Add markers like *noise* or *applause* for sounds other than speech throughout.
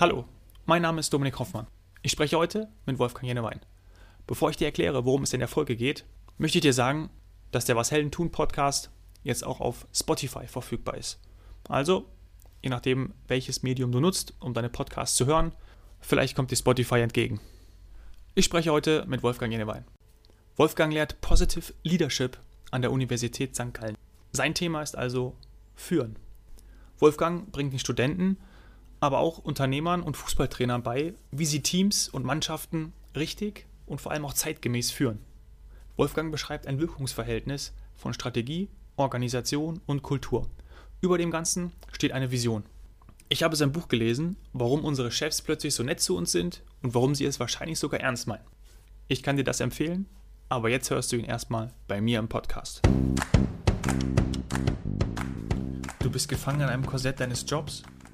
Hallo, mein Name ist Dominik Hoffmann. Ich spreche heute mit Wolfgang Jennewein. Bevor ich dir erkläre, worum es in der Folge geht, möchte ich dir sagen, dass der Was Helden tun Podcast jetzt auch auf Spotify verfügbar ist. Also, je nachdem, welches Medium du nutzt, um deine Podcasts zu hören, vielleicht kommt dir Spotify entgegen. Ich spreche heute mit Wolfgang Jennewein. Wolfgang lehrt Positive Leadership an der Universität St. Gallen. Sein Thema ist also Führen. Wolfgang bringt den Studenten, aber auch Unternehmern und Fußballtrainern bei, wie sie Teams und Mannschaften richtig und vor allem auch zeitgemäß führen. Wolfgang beschreibt ein Wirkungsverhältnis von Strategie, Organisation und Kultur. Über dem Ganzen steht eine Vision. Ich habe sein Buch gelesen, warum unsere Chefs plötzlich so nett zu uns sind und warum sie es wahrscheinlich sogar ernst meinen. Ich kann dir das empfehlen, aber jetzt hörst du ihn erstmal bei mir im Podcast. Du bist gefangen in einem Korsett deines Jobs.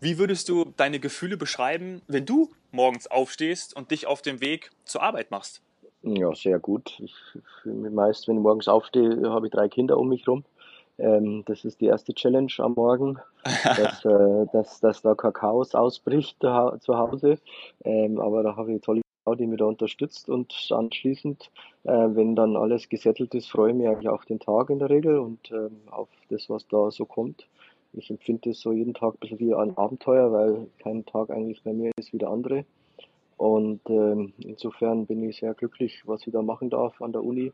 wie würdest du deine Gefühle beschreiben, wenn du morgens aufstehst und dich auf dem Weg zur Arbeit machst? Ja, sehr gut. Ich fühle mich meist, wenn ich morgens aufstehe, habe ich drei Kinder um mich herum. Ähm, das ist die erste Challenge am Morgen, *laughs* dass, äh, dass, dass da Kakaos ausbricht zu Hause. Ähm, aber da habe ich tolle Frau, die mich da unterstützt und anschließend, äh, wenn dann alles gesettelt ist, freue ich mich eigentlich auf den Tag in der Regel und ähm, auf das, was da so kommt. Ich empfinde es so jeden Tag ein bisschen wie ein Abenteuer, weil kein Tag eigentlich bei mir ist wie der andere. Und ähm, insofern bin ich sehr glücklich, was ich da machen darf an der Uni,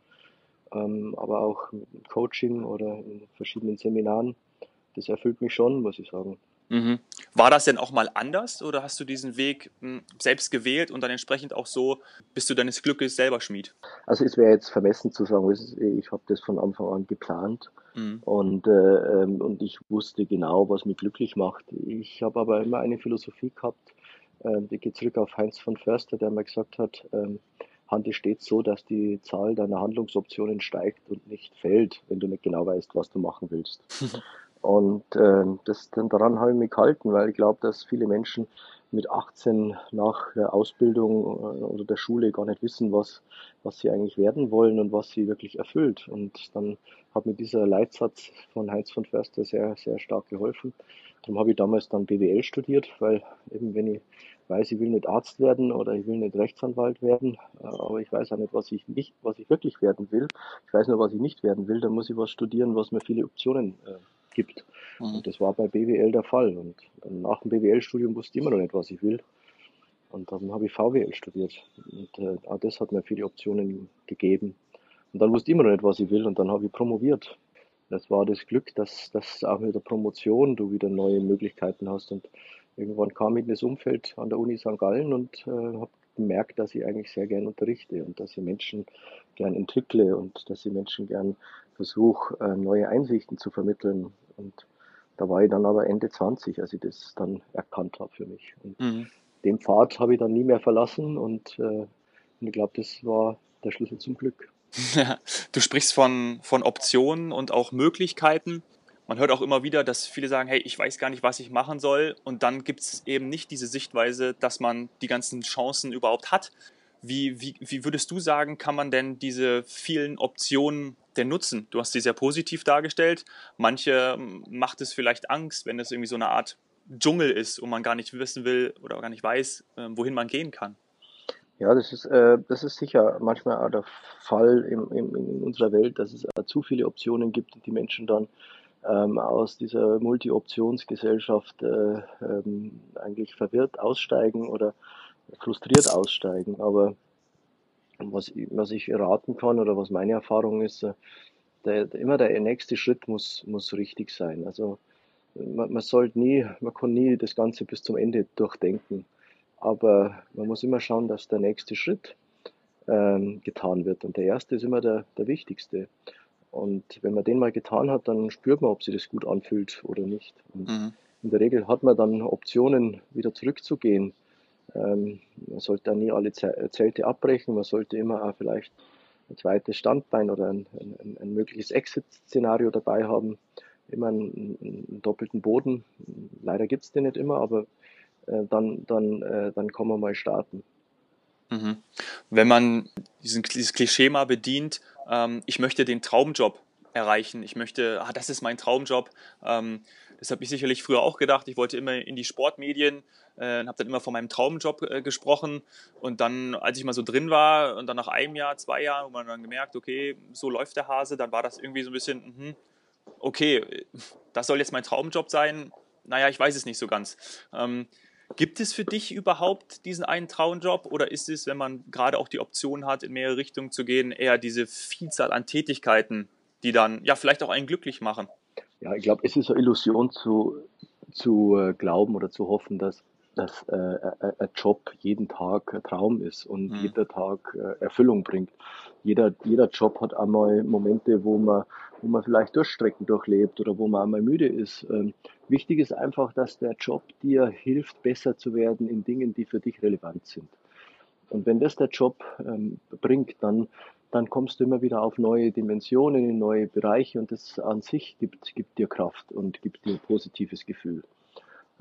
ähm, aber auch im Coaching oder in verschiedenen Seminaren. Das erfüllt mich schon, muss ich sagen. Mhm. War das denn auch mal anders oder hast du diesen Weg hm, selbst gewählt und dann entsprechend auch so bist du deines Glückes selber Schmied? Also es wäre jetzt vermessen zu sagen, ich habe das von Anfang an geplant mhm. und, äh, ähm, und ich wusste genau, was mich glücklich macht. Ich habe aber immer eine Philosophie gehabt, äh, die geht zurück auf Heinz von Förster, der mal gesagt hat, ähm, handle stets so, dass die Zahl deiner Handlungsoptionen steigt und nicht fällt, wenn du nicht genau weißt, was du machen willst. *laughs* Und äh, das, daran habe ich mich gehalten, weil ich glaube, dass viele Menschen mit 18 nach der Ausbildung äh, oder der Schule gar nicht wissen, was, was sie eigentlich werden wollen und was sie wirklich erfüllt. Und dann hat mir dieser Leitsatz von Heinz von Förster sehr, sehr stark geholfen. Darum habe ich damals dann BWL studiert, weil eben wenn ich weiß, ich will nicht Arzt werden oder ich will nicht Rechtsanwalt werden, äh, aber ich weiß auch nicht, was ich nicht, was ich wirklich werden will. Ich weiß nur, was ich nicht werden will, dann muss ich was studieren, was mir viele Optionen äh, gibt. Mhm. Und das war bei BWL der Fall. Und nach dem BWL-Studium wusste ich immer noch nicht, was ich will. Und dann habe ich VWL studiert. Und äh, auch das hat mir viele Optionen gegeben. Und dann wusste ich immer noch nicht, was ich will. Und dann habe ich promoviert. Das war das Glück, dass, dass auch mit der Promotion du wieder neue Möglichkeiten hast. Und irgendwann kam ich in das Umfeld an der Uni St. Gallen und äh, habe gemerkt, dass ich eigentlich sehr gern unterrichte und dass ich Menschen gern entwickle und dass ich Menschen gern versuche, äh, neue Einsichten zu vermitteln. Und da war ich dann aber Ende 20, als ich das dann erkannt habe für mich. Und mhm. den Pfad habe ich dann nie mehr verlassen und, äh, und ich glaube, das war der Schlüssel zum Glück. *laughs* du sprichst von, von Optionen und auch Möglichkeiten. Man hört auch immer wieder, dass viele sagen, hey, ich weiß gar nicht, was ich machen soll. Und dann gibt es eben nicht diese Sichtweise, dass man die ganzen Chancen überhaupt hat. Wie, wie, wie würdest du sagen, kann man denn diese vielen Optionen denn nutzen? Du hast sie sehr positiv dargestellt. Manche ähm, macht es vielleicht Angst, wenn es irgendwie so eine Art Dschungel ist und man gar nicht wissen will oder gar nicht weiß, ähm, wohin man gehen kann. Ja, das ist, äh, das ist sicher manchmal auch der Fall im, im, in unserer Welt, dass es zu viele Optionen gibt und die Menschen dann ähm, aus dieser Multi-Optionsgesellschaft äh, ähm, eigentlich verwirrt aussteigen oder frustriert aussteigen. Aber was, was ich raten kann oder was meine Erfahrung ist, äh, der, immer der nächste Schritt muss, muss richtig sein. Also man, man sollte nie, man kann nie das Ganze bis zum Ende durchdenken. Aber man muss immer schauen, dass der nächste Schritt ähm, getan wird. Und der erste ist immer der, der wichtigste. Und wenn man den mal getan hat, dann spürt man, ob sich das gut anfühlt oder nicht. Und mhm. in der Regel hat man dann Optionen, wieder zurückzugehen Ähm, man sollte da nie alle Zelte abbrechen, man sollte immer auch vielleicht ein zweites Standbein oder ein, ein, ein mögliches Exit-Szenario dabei haben, immer einen, einen doppelten Boden. Leider gibt es den nicht immer, aber äh, dann, dann, äh, dann kann man mal starten. Mhm. Wenn man diesen, dieses Klischee mal bedient, ähm, ich möchte den Traumjob erreichen, ich möchte, ah, das ist mein Traumjob, ähm, das habe ich sicherlich früher auch gedacht. Ich wollte immer in die Sportmedien äh, und habe dann immer von meinem Traumjob äh, gesprochen. Und dann, als ich mal so drin war und dann nach einem Jahr, zwei Jahren, wo man dann gemerkt, okay, so läuft der Hase, dann war das irgendwie so ein bisschen, mh, okay, das soll jetzt mein Traumjob sein. Naja, ich weiß es nicht so ganz. Ähm, Gibt es für dich überhaupt diesen einen Traumjob oder ist es, wenn man gerade auch die Option hat, in mehrere Richtungen zu gehen, eher diese Vielzahl an Tätigkeiten, die dann ja vielleicht auch einen glücklich machen? Ja, ich glaube, es ist eine Illusion zu, zu äh, glauben oder zu hoffen, dass, dass äh, äh, ein Job jeden Tag ein Traum ist und mhm. jeder Tag äh, Erfüllung bringt. Jeder, jeder Job hat einmal Momente, wo man, wo man vielleicht Durchstrecken durchlebt oder wo man einmal müde ist. Ähm, wichtig ist einfach, dass der Job dir hilft, besser zu werden in Dingen, die für dich relevant sind. Und wenn das der Job ähm, bringt, dann dann kommst du immer wieder auf neue Dimensionen, in neue Bereiche und das an sich gibt, gibt dir Kraft und gibt dir ein positives Gefühl.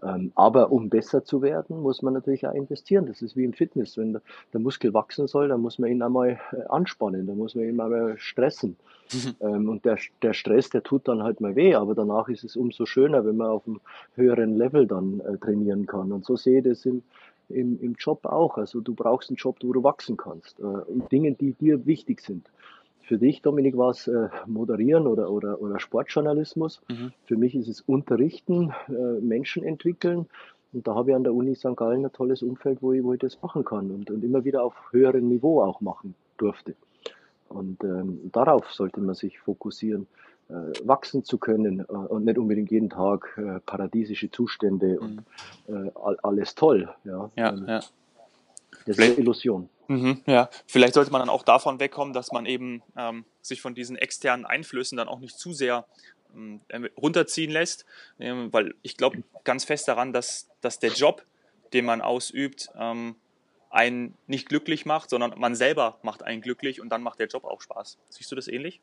Ähm, aber um besser zu werden, muss man natürlich auch investieren. Das ist wie im Fitness. Wenn der, Muskel wachsen soll, dann muss man ihn einmal äh, anspannen, dann muss man ihn einmal stressen. Mhm. Ähm, und der, der Stress, der tut dann halt mal weh, aber danach ist es umso schöner, wenn man auf einem höheren Level dann äh, trainieren kann. Und so sehe ich das im, im, im Job auch. Also du brauchst einen Job, wo du wachsen kannst, äh, in Dingen, die dir wichtig sind. Für dich, Dominik, war es äh, Moderieren oder, oder, oder Sportjournalismus. Mhm. Für mich ist es Unterrichten, äh, Menschen entwickeln. Und da habe ich an der Uni St. Gallen ein tolles Umfeld, wo ich, wo ich das machen kann und, und immer wieder auf höherem Niveau auch machen durfte. Und ähm, darauf sollte man sich fokussieren. Äh, wachsen zu können äh, und nicht unbedingt jeden Tag äh, paradiesische Zustände und mhm. alles toll. Ja, ja, ähm, ja. Das ist eine Illusion. Mhm, ja, vielleicht sollte man dann auch davon wegkommen, dass man eben ähm, sich von diesen externen Einflüssen dann auch nicht zu sehr ähm, runterziehen lässt, ähm, weil ich glaube ganz fest daran, dass, dass der Job, den man ausübt, ähm, einen nicht glücklich macht, sondern man selber macht einen glücklich und dann macht der Job auch Spaß. Siehst du das ähnlich?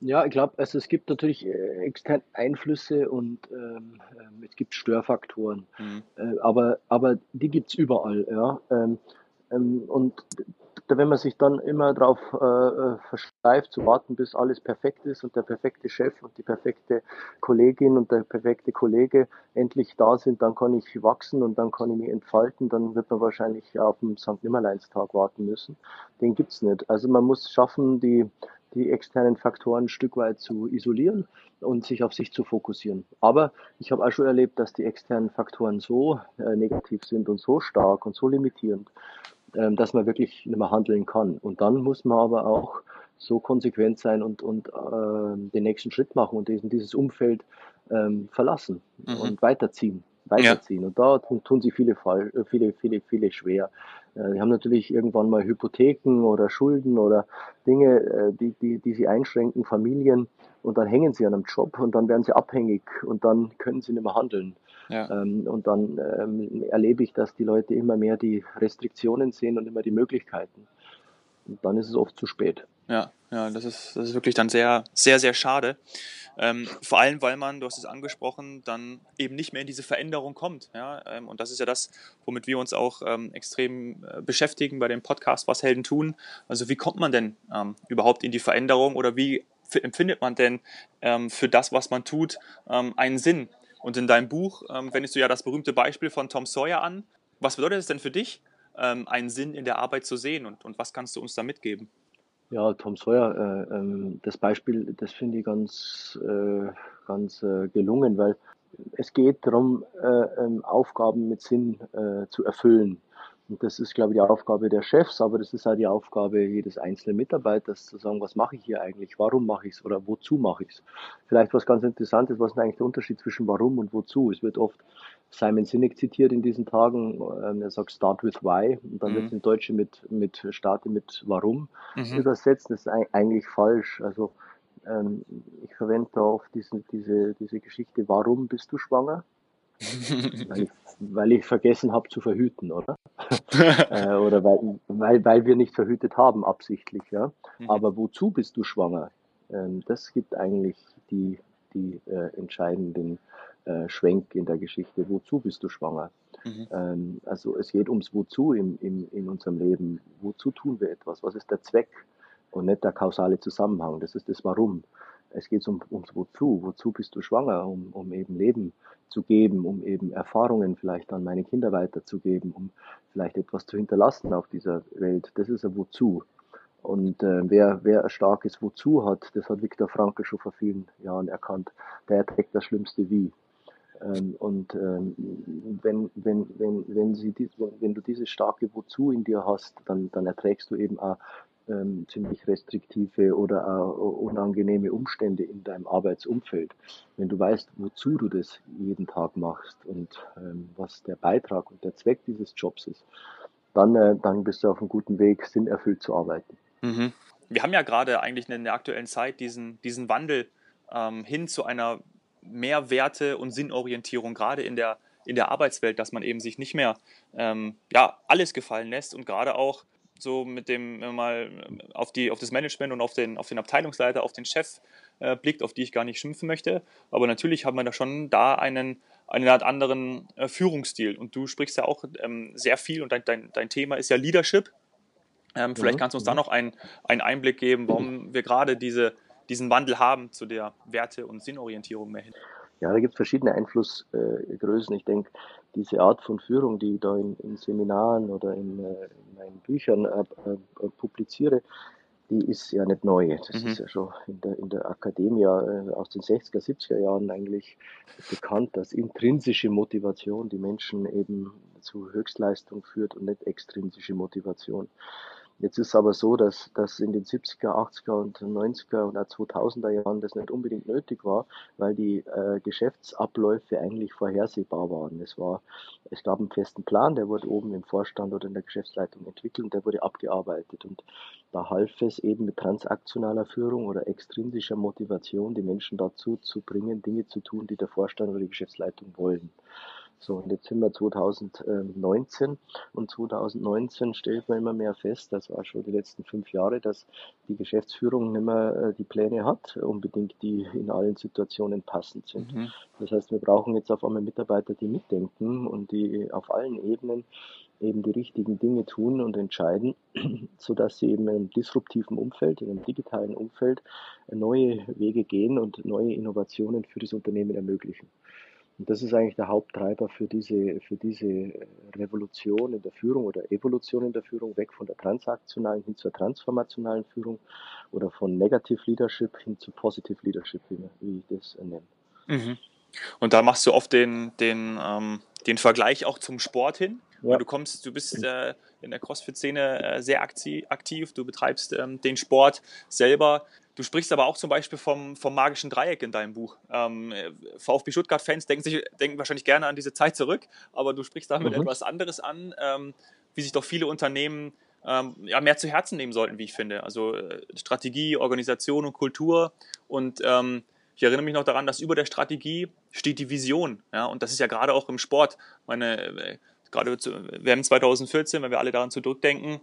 Ja, ich glaube, also es gibt natürlich äh, externe Einflüsse und ähm, ähm, es gibt Störfaktoren, mhm. äh, aber, aber die gibt's überall. Ja? Ähm, ähm, und wenn man sich dann immer darauf äh, äh, versteift, zu warten, bis alles perfekt ist und der perfekte Chef und die perfekte Kollegin und der perfekte Kollege endlich da sind, dann kann ich wachsen und dann kann ich mich entfalten, dann wird man wahrscheinlich auf den St. Nimmerleinstag warten müssen. Den gibt's nicht. Also man muss schaffen, die die externen Faktoren ein Stück weit zu isolieren und sich auf sich zu fokussieren. Aber ich habe auch schon erlebt, dass die externen Faktoren so äh, negativ sind und so stark und so limitierend, äh, dass man wirklich nicht mehr handeln kann. Und dann muss man aber auch so konsequent sein und, und äh, den nächsten Schritt machen und diesen, dieses Umfeld ähm, verlassen mhm. und weiterziehen weiterziehen. Ja. Und da tun, tun sich viele, äh, viele, viele, viele schwer. Äh, die haben natürlich irgendwann mal Hypotheken oder Schulden oder Dinge, äh, die, die, die sie einschränken, Familien, und dann hängen sie an einem Job und dann werden sie abhängig und dann können sie nicht mehr handeln. Ja. Ähm, und dann ähm, erlebe ich, dass die Leute immer mehr die Restriktionen sehen und immer die Möglichkeiten. Und dann ist es oft zu spät. Ja, ja, das ist, das ist wirklich dann sehr, sehr, sehr schade. Ähm, vor allem, weil man, du hast es angesprochen, dann eben nicht mehr in diese Veränderung kommt. Ja? Ähm, und das ist ja das, womit wir uns auch ähm, extrem äh, beschäftigen bei dem Podcast, was Helden tun. Also wie kommt man denn ähm, überhaupt in die Veränderung oder wie empfindet man denn ähm, für das, was man tut, ähm, einen Sinn? Und in deinem Buch wendest du ja das berühmte Beispiel von Tom Sawyer an. Was bedeutet es denn für dich, einen Sinn in der Arbeit zu sehen und, und was kannst du uns da mitgeben? Ja, Tom Sawyer, äh, ähm, das Beispiel, das finde ich ganz, äh, ganz äh, gelungen, weil es geht darum, äh, ähm, Aufgaben mit Sinn äh, zu erfüllen. Und das ist, glaube ich, die Aufgabe der Chefs, aber das ist auch die Aufgabe jedes einzelnen Mitarbeiters, zu sagen, was mache ich hier eigentlich, warum mache ich es oder wozu mache ich es. Vielleicht was ganz Interessantes, was ist eigentlich der Unterschied zwischen warum und wozu? Es wird oft Simon Sinek zitiert in diesen Tagen, ähm, er sagt Start with Why und dann mhm. wird es im Deutschen mit, mit Starte mit Warum mhm. übersetzt. Das ist eigentlich falsch. Also ähm, ich verwende da oft diese, diese, diese Geschichte, warum bist du schwanger? *laughs* weil, ich, weil ich vergessen habe zu verhüten, oder? *laughs* äh, oder weil, weil, weil wir nicht verhütet haben, absichtlich. Ja? Mhm. Aber wozu bist du schwanger? Ähm, das gibt eigentlich die, die äh, entscheidenden äh, Schwenk in der Geschichte. Wozu bist du schwanger? Mhm. Ähm, also es geht ums Wozu im, im, in unserem Leben. Wozu tun wir etwas? Was ist der Zweck? Und nicht der kausale Zusammenhang. Das ist das Warum. Es geht um, ums Wozu. Wozu bist du schwanger? Um, um eben Leben zu geben, um eben Erfahrungen vielleicht an meine Kinder weiterzugeben, um vielleicht etwas zu hinterlassen auf dieser Welt. Das ist ein Wozu. Und äh, wer, wer ein starkes Wozu hat, das hat Viktor Frankl schon vor vielen Jahren erkannt, der trägt das schlimmste Wie. Ähm, und ähm, wenn, wenn, wenn, wenn, sie dies, wenn du dieses starke Wozu in dir hast, dann, dann erträgst du eben auch ähm, ziemlich restriktive oder auch unangenehme Umstände in deinem Arbeitsumfeld. Wenn du weißt, wozu du das jeden Tag machst und ähm, was der Beitrag und der Zweck dieses Jobs ist, dann, äh, dann bist du auf einem guten Weg, sinnerfüllt zu arbeiten. Mhm. Wir haben ja gerade eigentlich in der aktuellen Zeit diesen, diesen Wandel ähm, hin zu einer Mehrwerte- und Sinnorientierung, gerade in der, in der Arbeitswelt, dass man eben sich nicht mehr ähm, ja, alles gefallen lässt und gerade auch so mit dem, mal auf, die, auf das Management und auf den, auf den Abteilungsleiter, auf den Chef äh, blickt, auf die ich gar nicht schimpfen möchte. Aber natürlich hat man da schon da einen, einen Art anderen äh, Führungsstil. Und du sprichst ja auch ähm, sehr viel und dein, dein, dein Thema ist ja Leadership. Ähm, vielleicht mhm. kannst du uns da noch einen, einen Einblick geben, warum wir gerade diese, diesen Wandel haben zu der Werte- und Sinnorientierung mehr hin. Ja, da gibt es verschiedene Einflussgrößen. Ich denke, diese Art von Führung, die ich da in, in Seminaren oder in, äh, in meinen Büchern äh, äh, publiziere, die ist ja nicht neu. Das mhm. ist ja schon in der, in der Akademie äh, aus den 60er, 70er Jahren eigentlich bekannt, dass intrinsische Motivation die Menschen eben zu Höchstleistung führt und nicht extrinsische Motivation. Jetzt ist es aber so, dass, dass in den 70er, 80er und 90er und auch 2000er Jahren das nicht unbedingt nötig war, weil die äh, Geschäftsabläufe eigentlich vorhersehbar waren. Es war, es gab einen festen Plan, der wurde oben im Vorstand oder in der Geschäftsleitung entwickelt und der wurde abgearbeitet. Und da half es eben mit transaktionaler Führung oder extrinsischer Motivation, die Menschen dazu zu bringen, Dinge zu tun, die der Vorstand oder die Geschäftsleitung wollen. So, sind wir 2019 und 2019 stellt man immer mehr fest, das war schon die letzten fünf Jahre, dass die Geschäftsführung nicht mehr äh, die Pläne hat, unbedingt die in allen Situationen passend sind. Mhm. Das heißt, wir brauchen jetzt auf einmal Mitarbeiter, die mitdenken und die auf allen Ebenen eben die richtigen Dinge tun und entscheiden, *clears throat* sodass sie eben in einem disruptiven Umfeld, in einem digitalen Umfeld neue Wege gehen und neue Innovationen für das Unternehmen ermöglichen. Und das ist eigentlich der Haupttreiber für diese, für diese Revolution in der Führung oder Evolution in der Führung, weg von der transaktionalen hin zur transformationalen Führung oder von Negative Leadership hin zu Positive Leadership, wie ich das nenne. Mhm. Und da machst du oft den, den, ähm, den Vergleich auch zum Sport hin. Ja. Du kommst, du bist äh, in der CrossFit-Szene äh, sehr aktiv, du betreibst ähm, den Sport selber. Du sprichst aber auch zum Beispiel vom, vom magischen Dreieck in deinem Buch. Ähm, VfB Stuttgart-Fans denken, denken wahrscheinlich gerne an diese Zeit zurück, aber du sprichst damit mhm. etwas anderes an, ähm, wie sich doch viele Unternehmen ähm, ja, mehr zu Herzen nehmen sollten, wie ich finde. Also äh, Strategie, Organisation und Kultur. Und ähm, ich erinnere mich noch daran, dass über der Strategie steht die Vision. Ja? Und das ist ja gerade auch im Sport. Meine, äh, gerade zu, wir haben 2014, wenn wir alle daran zurückdenken,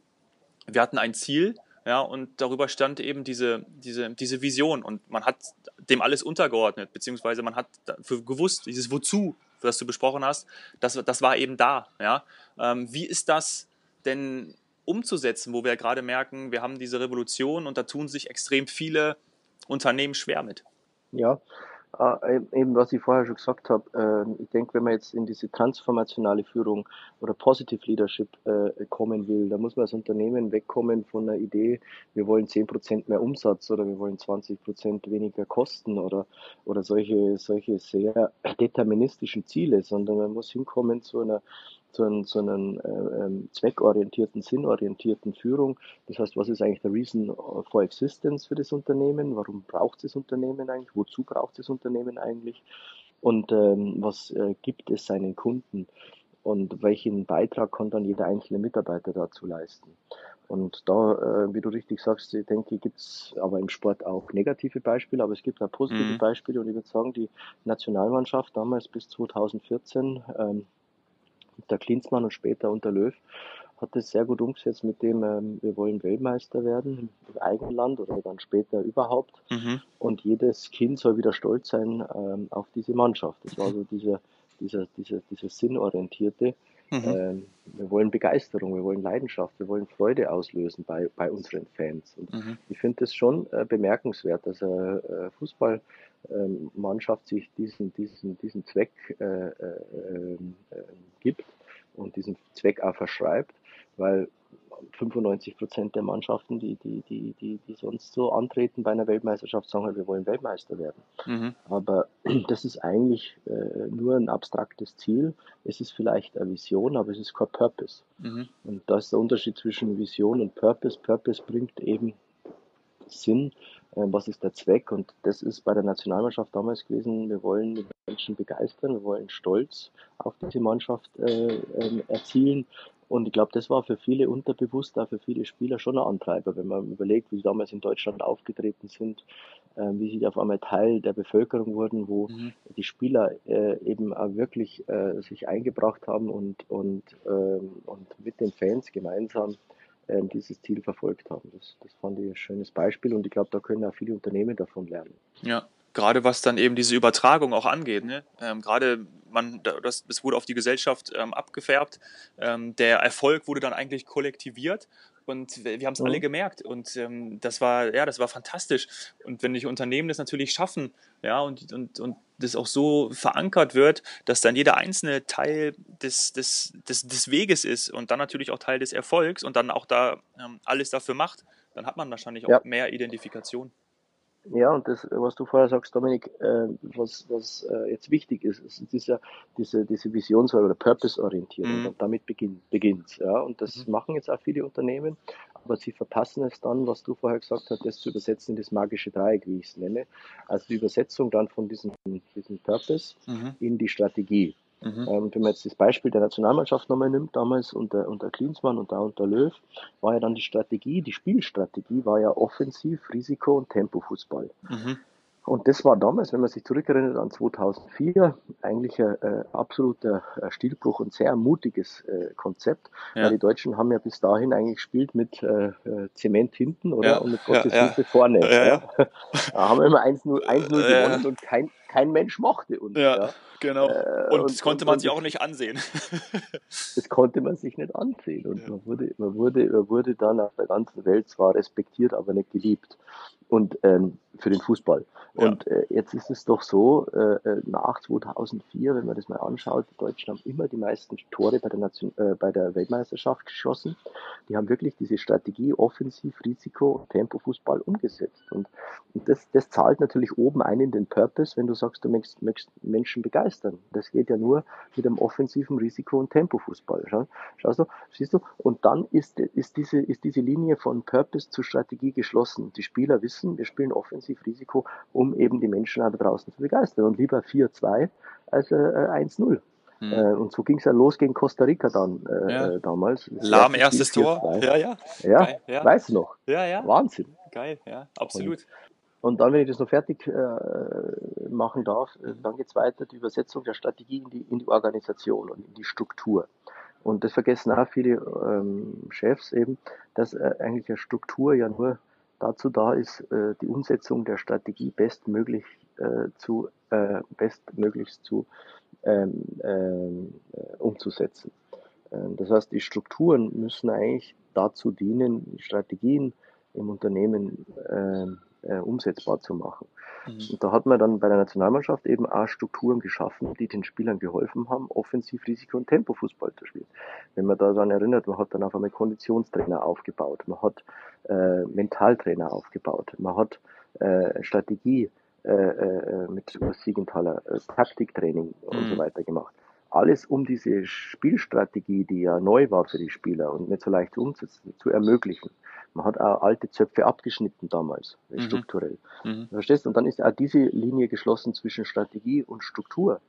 wir hatten ein Ziel ja, und darüber stand eben diese, diese, diese Vision und man hat dem alles untergeordnet, beziehungsweise man hat dafür gewusst, dieses Wozu, das du besprochen hast, das, das war eben da. Ja. Ähm, wie ist das denn umzusetzen, wo wir gerade merken, wir haben diese Revolution und da tun sich extrem viele Unternehmen schwer mit? Ja, äh, eben was ich vorher schon gesagt habe, äh, ich denke, wenn man jetzt in diese transformationale Führung oder Positive Leadership äh, kommen will, da muss man als Unternehmen wegkommen von der Idee, wir wollen 10% mehr Umsatz oder wir wollen 20% weniger Kosten oder, oder solche, solche sehr deterministischen Ziele, sondern man muss hinkommen zu einer zu, einem, zu einer äh, ähm, zweckorientierten, sinnorientierten Führung. Das heißt, was ist eigentlich der Reason for Existence für das Unternehmen? Warum braucht es das Unternehmen eigentlich? Wozu braucht es das Unternehmen eigentlich? Und ähm, was äh, gibt es seinen Kunden? Und welchen Beitrag kann dann jeder einzelne Mitarbeiter dazu leisten? Und da, äh, wie du richtig sagst, ich denke, gibt es aber im Sport auch negative Beispiele, aber es gibt auch positive mhm. Beispiele. Und ich würde sagen, die Nationalmannschaft damals bis 2014, ähm, der Klinsmann und später unter Löw hat das sehr gut umgesetzt mit dem, ähm, wir wollen Weltmeister werden im eigenen Land oder dann später überhaupt. Mhm. Und jedes Kind soll wieder stolz sein ähm, auf diese Mannschaft. Das war so dieser, dieser, dieser, dieser sinnorientierte. Mhm. Ähm, wir wollen Begeisterung, wir wollen Leidenschaft, wir wollen Freude auslösen bei, bei unseren Fans. Und mhm. ich finde das schon äh, bemerkenswert, dass eine äh, Fußballmannschaft sich diesen, diesen, diesen Zweck äh, äh, ähm, äh, gibt und diesen Zweck auch verschreibt, weil 95 Prozent der Mannschaften, die, die, die, die, die sonst so antreten bei einer Weltmeisterschaft, sagen halt, wir wollen Weltmeister werden. Mhm. Aber *clears throat* das ist eigentlich äh, nur ein abstraktes Ziel. Es ist vielleicht eine Vision, aber es ist kein Purpose. Mhm. Und das ist der Unterschied zwischen Vision und Purpose. Purpose bringt eben Sinn, äh, was ist der Zweck? Und das ist bei der Nationalmannschaft damals gewesen, wir wollen die Menschen begeistern, wir wollen Stolz auf diese Mannschaft äh, äh, erzielen und ich glaube, das war für viele unterbewusst, auch für viele Spieler schon ein Antreiber, wenn man überlegt, wie sie damals in Deutschland aufgetreten sind, äh, wie sie auf einmal Teil der Bevölkerung wurden, wo mhm. die Spieler äh, eben auch wirklich äh, sich eingebracht haben und, und, ähm, und mit den Fans gemeinsam ähm, dieses Ziel verfolgt haben. Das, das fand ich ein schönes Beispiel und ich glaube, da können auch viele Unternehmen davon lernen. Ja, gerade was dann eben diese Übertragung auch angeht. Ne? Ähm, gerade man, das, das wurde auf die Gesellschaft ähm, abgefärbt. Ähm, der Erfolg wurde dann eigentlich kollektiviert und wir haben es mhm. alle gemerkt und ähm, das war ja das war fantastisch und wenn die Unternehmen das natürlich schaffen ja und, und, und das auch so verankert wird dass dann jeder einzelne Teil des, des, des, des Weges ist und dann natürlich auch Teil des Erfolgs und dann auch da ähm, alles dafür macht dann hat man wahrscheinlich auch ja. mehr Identifikation ja, und das, was du vorher sagst, Dominik, äh, was, was äh, jetzt wichtig ist, ist dieser, diese, diese Visions- oder Purpose-Orientierung. Mhm. Und damit beginnt es. Ja? Und das mhm. machen jetzt auch viele Unternehmen, aber sie verpassen es dann, was du vorher gesagt hast, das zu übersetzen in das magische Dreieck, wie ich es nenne. Also die Übersetzung dann von diesem, diesem Purpose mhm. in die Strategie. Mhm. Ähm, wenn man jetzt das Beispiel der Nationalmannschaft nochmal nimmt, damals unter, unter Klinsmann und da unter Löw, war ja dann die Strategie, die Spielstrategie war ja offensiv, Risiko und Tempofußball. Mhm. Und das war damals, wenn man sich zurückerinnert an 2004, eigentlich ein äh, absoluter äh, Stilbruch und sehr mutiges äh, Konzept, ja. weil die Deutschen haben ja bis dahin eigentlich gespielt mit äh, äh Zement hinten oder ja. und mit Gottes ja, Hilfe vorne. Ja, *laughs* da haben wir immer 1-0 gewonnen und kein, kein Mensch mochte uns. Ja, genau. Äh, und, und das konnte man und, sich auch nicht ansehen. *laughs* das konnte man sich nicht ansehen. Und man, wurde, man, wurde, man wurde dann auf der ganzen Welt zwar respektiert, aber nicht geliebt und ähm, für den Fußball. Ja. Und äh, jetzt ist es doch so, äh, äh nach 2004, wenn man das mal anschaut, die Deutschen haben immer die meisten Tore bei der, Nation, äh, bei der Weltmeisterschaft geschossen. Die haben wirklich diese Strategie Offensiv, Risiko und Tempo-Fußball umgesetzt. Und, und das, das zahlt natürlich oben ein in den Purpose, wenn du sagst, du möchtest, möchtest Menschen begeistern. Das geht ja nur mit einem offensiven Risiko- und Tempo-Fußball. Schau, schaust du, siehst du? Und dann ist, ist, diese, ist diese Linie von Purpose zu Strategie geschlossen. Die Spieler wissen, wir spielen offensiv Risiko, um eben die Menschen da draußen zu begeistern. Und lieber 4-2 als äh, 1-0. Hm. Äh, und so ging es ja los gegen Costa Rica dann äh, ja. Äh, damals. Lahm erstes Tor. Ja, ja. Ja, Geil, ja. weißt du noch? Ja, ja. Wahnsinn. Geil, ja, absolut. Und, und dann, wenn ich das noch fertig äh, machen darf, äh, dann geht es weiter, die Übersetzung der Strategie in die, in die Organisation und in die Struktur. Und das vergessen auch viele ähm, Chefs eben, dass äh, eigentlich eine Struktur ja nur dazu da ist, äh, die Umsetzung der Strategie bestmöglich äh, zu, äh, bestmöglichst zu ähm, ähm, umzusetzen. Ähm, das heißt, die Strukturen müssen eigentlich dazu dienen, die Strategien im Unternehmen umsetzbar zu machen. Mhm. Und da hat man dann bei der Nationalmannschaft eben auch Strukturen geschaffen, die den Spielern geholfen haben, offensiv Risiko- und Tempofußball zu spielen. Wenn man daran erinnert, man hat dann auf einmal Konditionstrainer aufgebaut, man hat äh, Mentaltrainer aufgebaut, man hat äh, Strategie äh, äh, mit Siegenthaler, äh, Taktiktraining und mhm. so weiter gemacht alles um diese Spielstrategie, die ja neu war für die Spieler und nicht so leicht umzusetzen, zu ermöglichen. Man hat auch alte Zöpfe abgeschnitten damals, mhm. strukturell. Mhm. Verstehst? Und dann ist auch diese Linie geschlossen zwischen Strategie und Struktur.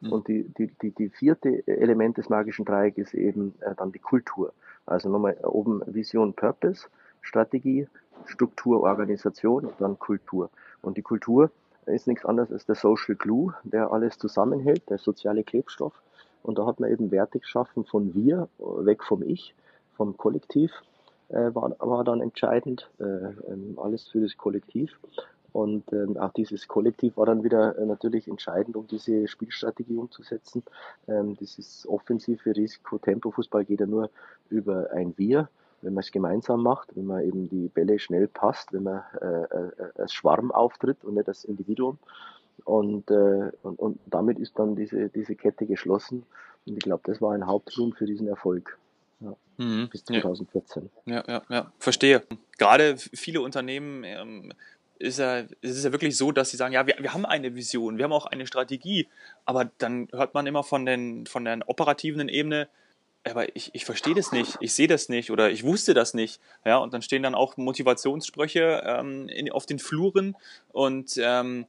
Mhm. Und die, die, die, die vierte Element des magischen Dreiecks ist eben äh, dann die Kultur. Also nochmal oben Vision, Purpose, Strategie, Struktur, Organisation und dann Kultur. Und die Kultur ist nichts anderes als der Social Glue, der alles zusammenhält, der soziale Klebstoff, Und da hat man eben Werte geschaffen von wir, weg vom Ich, vom Kollektiv, äh, war, war dann entscheidend, äh, ähm, alles für das Kollektiv. Und ähm, auch dieses Kollektiv war dann wieder äh, natürlich entscheidend, um diese Spielstrategie umzusetzen. Ähm, dieses offensive Risiko-Tempo-Fußball geht ja nur über ein Wir, wenn man es gemeinsam macht, wenn man eben die Bälle schnell passt, wenn man äh, äh, als Schwarm auftritt und nicht als Individuum. Und, äh, und, und damit ist dann diese, diese Kette geschlossen. Und ich glaube, das war ein Hauptgrund für diesen Erfolg. Mhm. Bis 2014. Ja, ja, ja, verstehe. Gerade viele Unternehmen ähm, ist ja, es ist ja wirklich so, dass sie sagen, ja, wir, wir haben eine Vision, wir haben auch eine Strategie, aber dann hört man immer von, den, von der operativen Ebene, aber ich, ich verstehe das nicht, ich sehe das nicht oder ich wusste das nicht. Ja, und dann stehen dann auch Motivationssprüche ähm, in, auf den Fluren und ähm,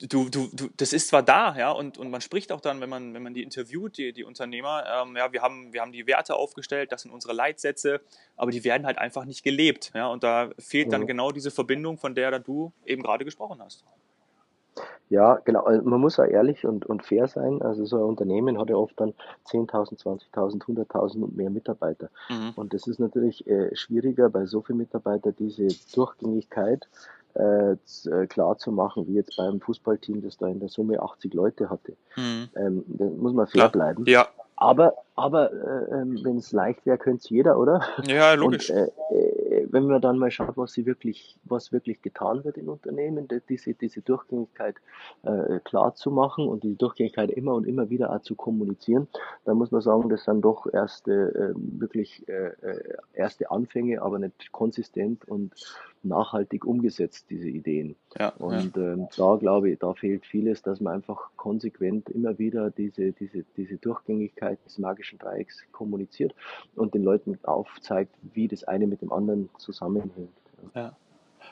du, du, du, das ist zwar da, ja, und, und man spricht auch dann, wenn man, wenn man die interviewt, die, die Unternehmer, ähm, ja, wir haben, wir haben die Werte aufgestellt, das sind unsere Leitsätze, aber die werden halt einfach nicht gelebt, ja, und da fehlt dann mhm. genau diese Verbindung, von der du eben gerade gesprochen hast. Ja, genau. Also man muss auch ehrlich und, und fair sein. Also so ein Unternehmen hat ja oft dann 10.000, 20.000, 100.000 und mehr Mitarbeiter. Mhm. Und das ist natürlich äh, schwieriger bei so vielen Mitarbeitern, diese Durchgängigkeit äh, äh, klar zu machen, wie jetzt beim Fußballteam, das da in der Summe 80 Leute hatte. Mhm. Ähm, da muss man fair ja. bleiben. Ja. Aber, aber äh, ähm, wenn es leicht wäre, könnte es jeder, oder? Ja, logisch. Und, äh, äh, wenn man dann mal schaut, was sie wirklich, was wirklich getan wird in Unternehmen, diese, diese Durchgängigkeit äh, klar zu machen und die Durchgängigkeit immer und immer wieder auch zu kommunizieren, dann muss man sagen, das sind doch erste äh, wirklich äh, erste Anfänge, aber nicht konsistent und nachhaltig umgesetzt, diese Ideen. Ja, und ja. Ähm, da glaube ich, da fehlt vieles, dass man einfach konsequent immer wieder diese, diese, diese Durchgängigkeit des magischen Dreiecks kommuniziert und den Leuten aufzeigt, wie das eine mit dem anderen zusammenhängt. Ja.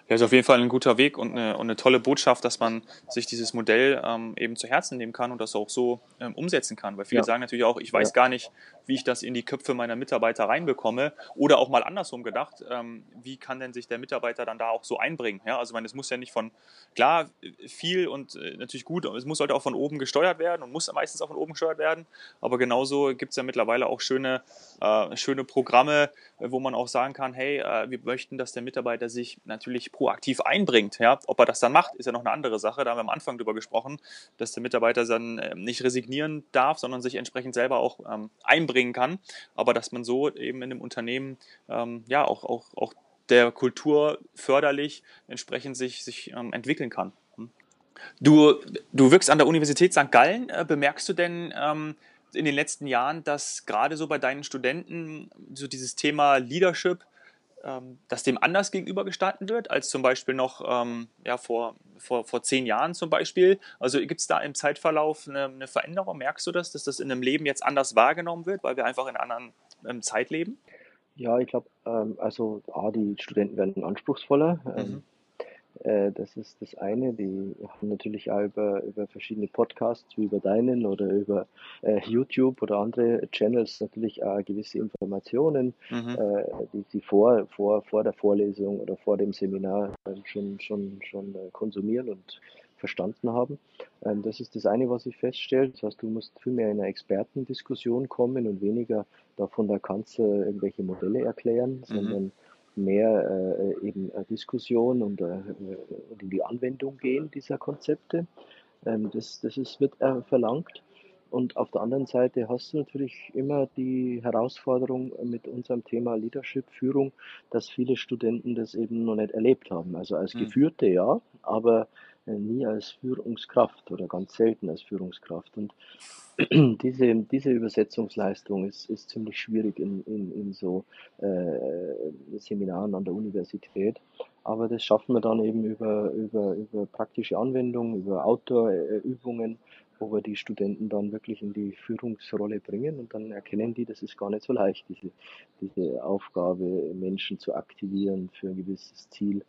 Ja, ist auf jeden Fall ein guter Weg und eine, und eine tolle Botschaft, dass man sich dieses Modell ähm, eben zu Herzen nehmen kann und das auch so ähm, umsetzen kann. Weil viele ja. sagen natürlich auch, ich weiß ja. gar nicht, wie ich das in die Köpfe meiner Mitarbeiter reinbekomme. Oder auch mal andersrum gedacht, ähm, wie kann denn sich der Mitarbeiter dann da auch so einbringen? Ja, also ich meine, es muss ja nicht von, klar, viel und äh, natürlich gut, es muss halt auch von oben gesteuert werden und muss meistens auch von oben gesteuert werden. Aber genauso gibt es ja mittlerweile auch schöne, äh, schöne Programme, wo man auch sagen kann, hey, äh, wir möchten, dass der Mitarbeiter sich natürlich proaktiv einbringt. Ja? Ob er das dann macht, ist ja noch eine andere Sache. Da haben wir am Anfang drüber gesprochen, dass der Mitarbeiter dann ähm, nicht resignieren darf, sondern sich entsprechend selber auch ähm, einbringen kann. Aber dass man so eben in dem Unternehmen ähm, ja auch, auch, auch der Kultur förderlich entsprechend sich, sich ähm, entwickeln kann. Hm. Du, du wirkst an der Universität St. Gallen. Äh, bemerkst du denn ähm, in den letzten Jahren, dass gerade so bei deinen Studenten so dieses Thema Leadership dass dem anders gegenübergestanden wird, als zum Beispiel noch ähm, ja, vor, vor, vor zehn Jahren zum Beispiel. Also gibt es da im Zeitverlauf eine, eine, Veränderung? Merkst du das, dass das in einem Leben jetzt anders wahrgenommen wird, weil wir einfach in einer anderen ähm, Zeit leben? Ja, ich glaube, ähm, also A, die Studenten werden anspruchsvoller. Ähm, mhm. Äh, das ist das eine. Die haben natürlich auch über, über verschiedene Podcasts wie über deinen oder über äh, YouTube oder andere Channels natürlich auch gewisse Informationen, mhm. äh, die sie vor, vor, vor der Vorlesung oder vor dem Seminar äh, schon, schon, schon äh, konsumieren und verstanden haben. Ähm, das ist das eine, was ich feststelle. Das heißt, du musst viel mehr in eine Expertendiskussion kommen und weniger davon, da kannst du irgendwelche Modelle erklären, mhm. sondern mehr äh, eben äh, Diskussion und, äh, und in die Anwendung gehen dieser Konzepte. Ähm, das, das ist, wird äh, verlangt. Und auf der anderen Seite hast du natürlich immer die Herausforderung mit unserem Thema Leadership, Führung, dass viele Studenten das eben noch nicht erlebt haben. Also als mhm. Geführte ja, aber äh, nie als Führungskraft oder ganz selten als Führungskraft. Und *clears throat* diese, diese Übersetzungsleistung ist, ist ziemlich schwierig in, in, in so äh, Seminaren an der Universität. Aber das schaffen wir dann eben über, über, über praktische Anwendungen, über Outdoor-Übungen, wo wir die Studenten dann wirklich in die Führungsrolle bringen und dann erkennen die, das ist gar nicht so leicht, diese, diese Aufgabe, Menschen zu aktivieren für ein gewisses Ziel.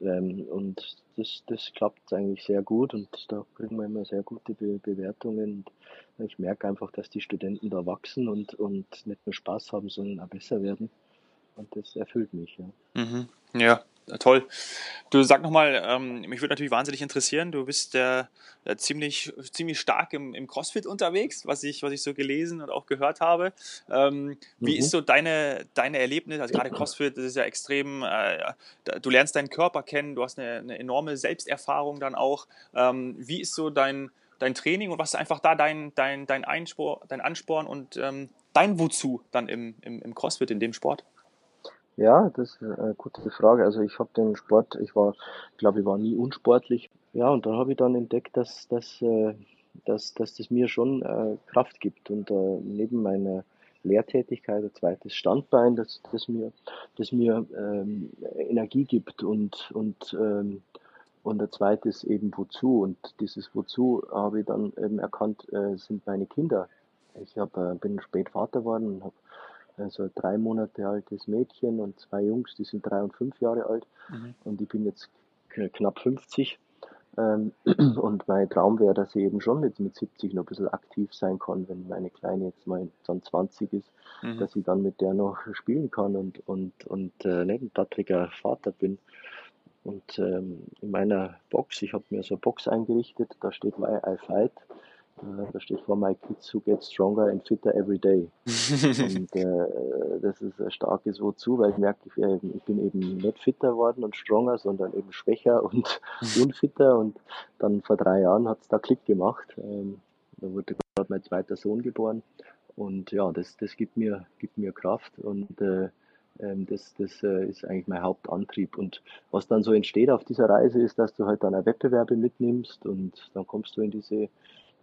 Ähm, und das, das klappt eigentlich sehr gut und da kriegen wir immer sehr gute Be Bewertungen. Ich merke einfach, dass die Studenten da wachsen und, und nicht nur Spaß haben, sondern auch besser werden. Und das erfüllt mich. Ja, mhm. ja toll. Du sag nochmal, ähm, mich würde natürlich wahnsinnig interessieren, du bist äh, ziemlich, ziemlich stark im, im CrossFit unterwegs, was ich, was ich so gelesen und auch gehört habe. Ähm, wie mhm. ist so deine, deine Erlebnis? Also gerade CrossFit, das ist ja extrem, äh, du lernst deinen Körper kennen, du hast eine, eine enorme Selbsterfahrung dann auch. Ähm, wie ist so dein, dein Training und was ist einfach da dein, dein, dein, Einspor, dein Ansporn und ähm, dein Wozu dann im, im, im CrossFit, in dem Sport? Ja, das ist eine gute Frage. Also ich habe den Sport, ich war, glaube ich, war nie unsportlich. Ja, und da habe ich dann entdeckt, dass, dass, äh, dass, dass das mir schon äh, Kraft gibt. Und äh, neben meiner Lehrtätigkeit ein zweites Standbein, das, das mir, das mir ähm, Energie gibt und, und, ähm, und ein zweites eben wozu. Und dieses wozu habe ich dann eben erkannt, äh, sind meine Kinder. Ich hab, äh, bin spät Vater geworden und habe also ein drei Monate altes Mädchen und zwei Jungs, die sind drei und fünf Jahre alt. Mhm. Und ich bin jetzt knapp 50. Ähm, *clears throat* und mein Traum wäre, dass ich eben schon jetzt mit 70 noch ein bisschen aktiv sein kann, wenn meine Kleine jetzt mal dann 20 ist, mhm. dass ich dann mit der noch spielen kann und, und, und äh, nicht ein tattriger Vater bin. Und ähm, in meiner Box, ich habe mir so eine Box eingerichtet, da steht Why I Fight. Äh, da steht vor My Kids Who Get Stronger and Fitter Every Day. *laughs* und äh, das ist ein starkes Wozu, weil ich merke, ich, äh, ich, bin eben nicht fitter worden und stronger, sondern eben schwächer *laughs* und unfitter. Und dann vor drei Jahren hat es da Klick gemacht. Ähm, da wurde gerade mein zweiter Sohn geboren. Und ja, das, das gibt, mir, gibt mir Kraft und äh, ähm, das, das äh, ist eigentlich mein Hauptantrieb. Und was dann so entsteht auf dieser Reise ist, dass du halt dann Wettbewerbe mitnimmst und dann kommst du in diese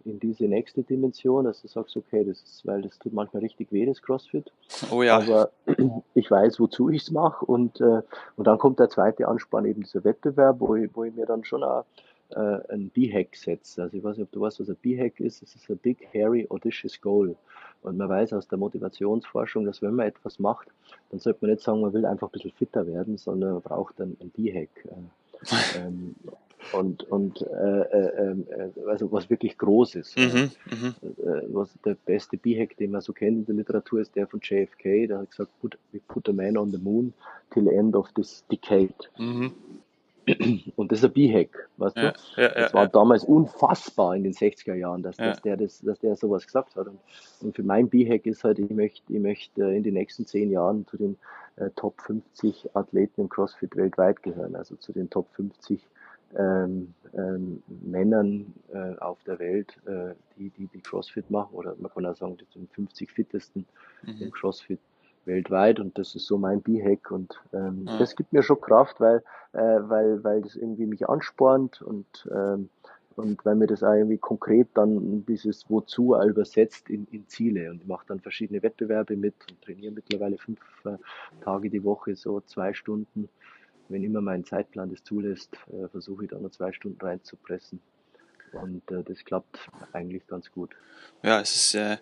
in diese nächste Dimension, dass du sagst, okay, das ist, weil das tut manchmal richtig weh, das CrossFit. Oh ja. Aber *clears throat* ich weiß, wozu ich es mache und, äh, und dann kommt der zweite Anspann, eben dieser Wettbewerb, wo ich, wo ich mir dann schon auch äh, ein B-Hack setze. Also ich weiß nicht, ob du weißt, was ein B-Hack ist. Das ist ein Big, Hairy, Audacious Goal. Und man weiß aus der Motivationsforschung, dass wenn man etwas macht, dann sollte man nicht sagen, man will einfach ein bisschen fitter werden, sondern man braucht ein, ein B-Hack. Äh, *laughs* ähm, und, und äh, äh, äh, also was wirklich groß ist. Mhm, mhm, äh, was der beste B-Hack, den man so kennt in der Literatur, ist der von JFK, der hat gesagt, put, we put a man on the moon till the end of this decade. Mhm. Und das ist ein B-Hack, weißt ja, du? Ja, das war ja. damals unfassbar in den 60er Jahren, dass, dass, der, das, dass der sowas gesagt hat. Und, und für mein B-Hack ist halt, ich möchte, ich möchte in den nächsten zehn Jahren zu den äh, Top 50 Athleten im CrossFit weltweit gehören, also zu den Top 50 ähm, ähm, Männern äh, auf der Welt, äh, die, die, die CrossFit machen, oder man kann auch sagen, die sind 50 fittesten mhm. im CrossFit weltweit und das ist so mein B-Hack und ähm, mhm. das gibt mir schon Kraft, weil, äh, weil, weil das irgendwie mich anspornt und, ähm, und weil mir das auch irgendwie konkret dann dieses Wozu übersetzt in, in Ziele und ich mache dann verschiedene Wettbewerbe mit und trainiere mittlerweile fünf äh, Tage die Woche, so zwei Stunden wenn immer mein Zeitplan das zulässt, äh, versuche ich da noch zwei Stunden reinzupressen. Und äh, das klappt eigentlich ganz gut. Ja, es ist äh,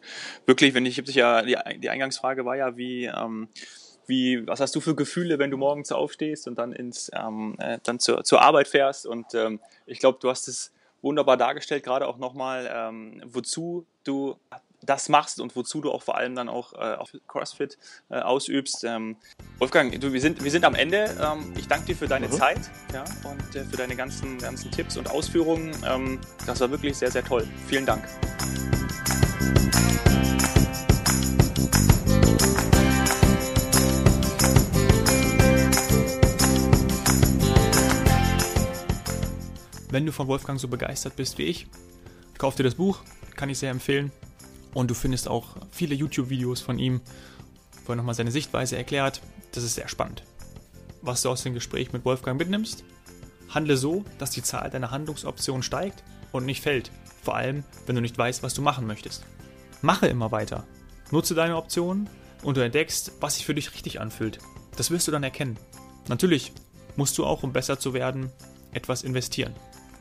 wirklich, wenn ich, ich ja, die, die Eingangsfrage war ja, wie, ähm, wie, was hast du für Gefühle, wenn du morgens aufstehst und dann ins, ähm, äh, dann zur, zur Arbeit fährst? Und ähm, ich glaube, du hast es wunderbar dargestellt, gerade auch nochmal, ähm, wozu du das machst und wozu du auch vor allem dann auch äh, auf CrossFit äh, ausübst. Ähm, Wolfgang, du, wir, sind, wir sind am Ende. Ähm, ich danke dir für deine mhm. Zeit ja, und äh, für deine ganzen, ganzen Tipps und Ausführungen. Ähm, das war wirklich sehr, sehr toll. Vielen Dank. Wenn du von Wolfgang so begeistert bist wie ich, kauf dir das Buch, kann ich sehr empfehlen. Und du findest auch viele YouTube-Videos von ihm, wo er nochmal seine Sichtweise erklärt. Das ist sehr spannend. Was du aus dem Gespräch mit Wolfgang mitnimmst? Handle so, dass die Zahl deiner Handlungsoptionen steigt und nicht fällt. Vor allem, wenn du nicht weißt, was du machen möchtest. Mache immer weiter. Nutze deine Optionen und du entdeckst, was sich für dich richtig anfühlt. Das wirst du dann erkennen. Natürlich musst du auch, um besser zu werden, etwas investieren.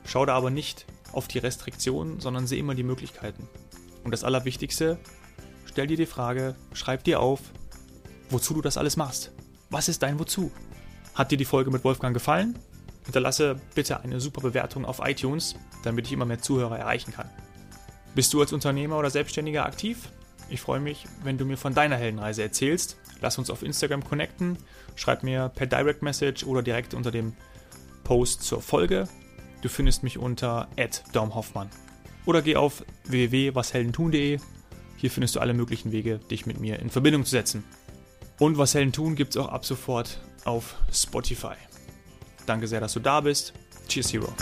Schau da aber nicht auf die Restriktionen, sondern sehe immer die Möglichkeiten. Und das Allerwichtigste, stell dir die Frage, schreib dir auf, wozu du das alles machst. Was ist dein Wozu? Hat dir die Folge mit Wolfgang gefallen? Hinterlasse bitte eine super Bewertung auf iTunes, damit ich immer mehr Zuhörer erreichen kann. Bist du als Unternehmer oder Selbstständiger aktiv? Ich freue mich, wenn du mir von deiner Heldenreise erzählst. Lass uns auf Instagram connecten, schreib mir per Direct Message oder direkt unter dem Post zur Folge. Du findest mich unter @domhoffmann oder geh auf www.washeldentun.de. Hier findest du alle möglichen Wege, dich mit mir in Verbindung zu setzen. Und was Helden tun gibt es auch ab sofort auf Spotify. Danke sehr, dass du da bist. Cheers, Hero.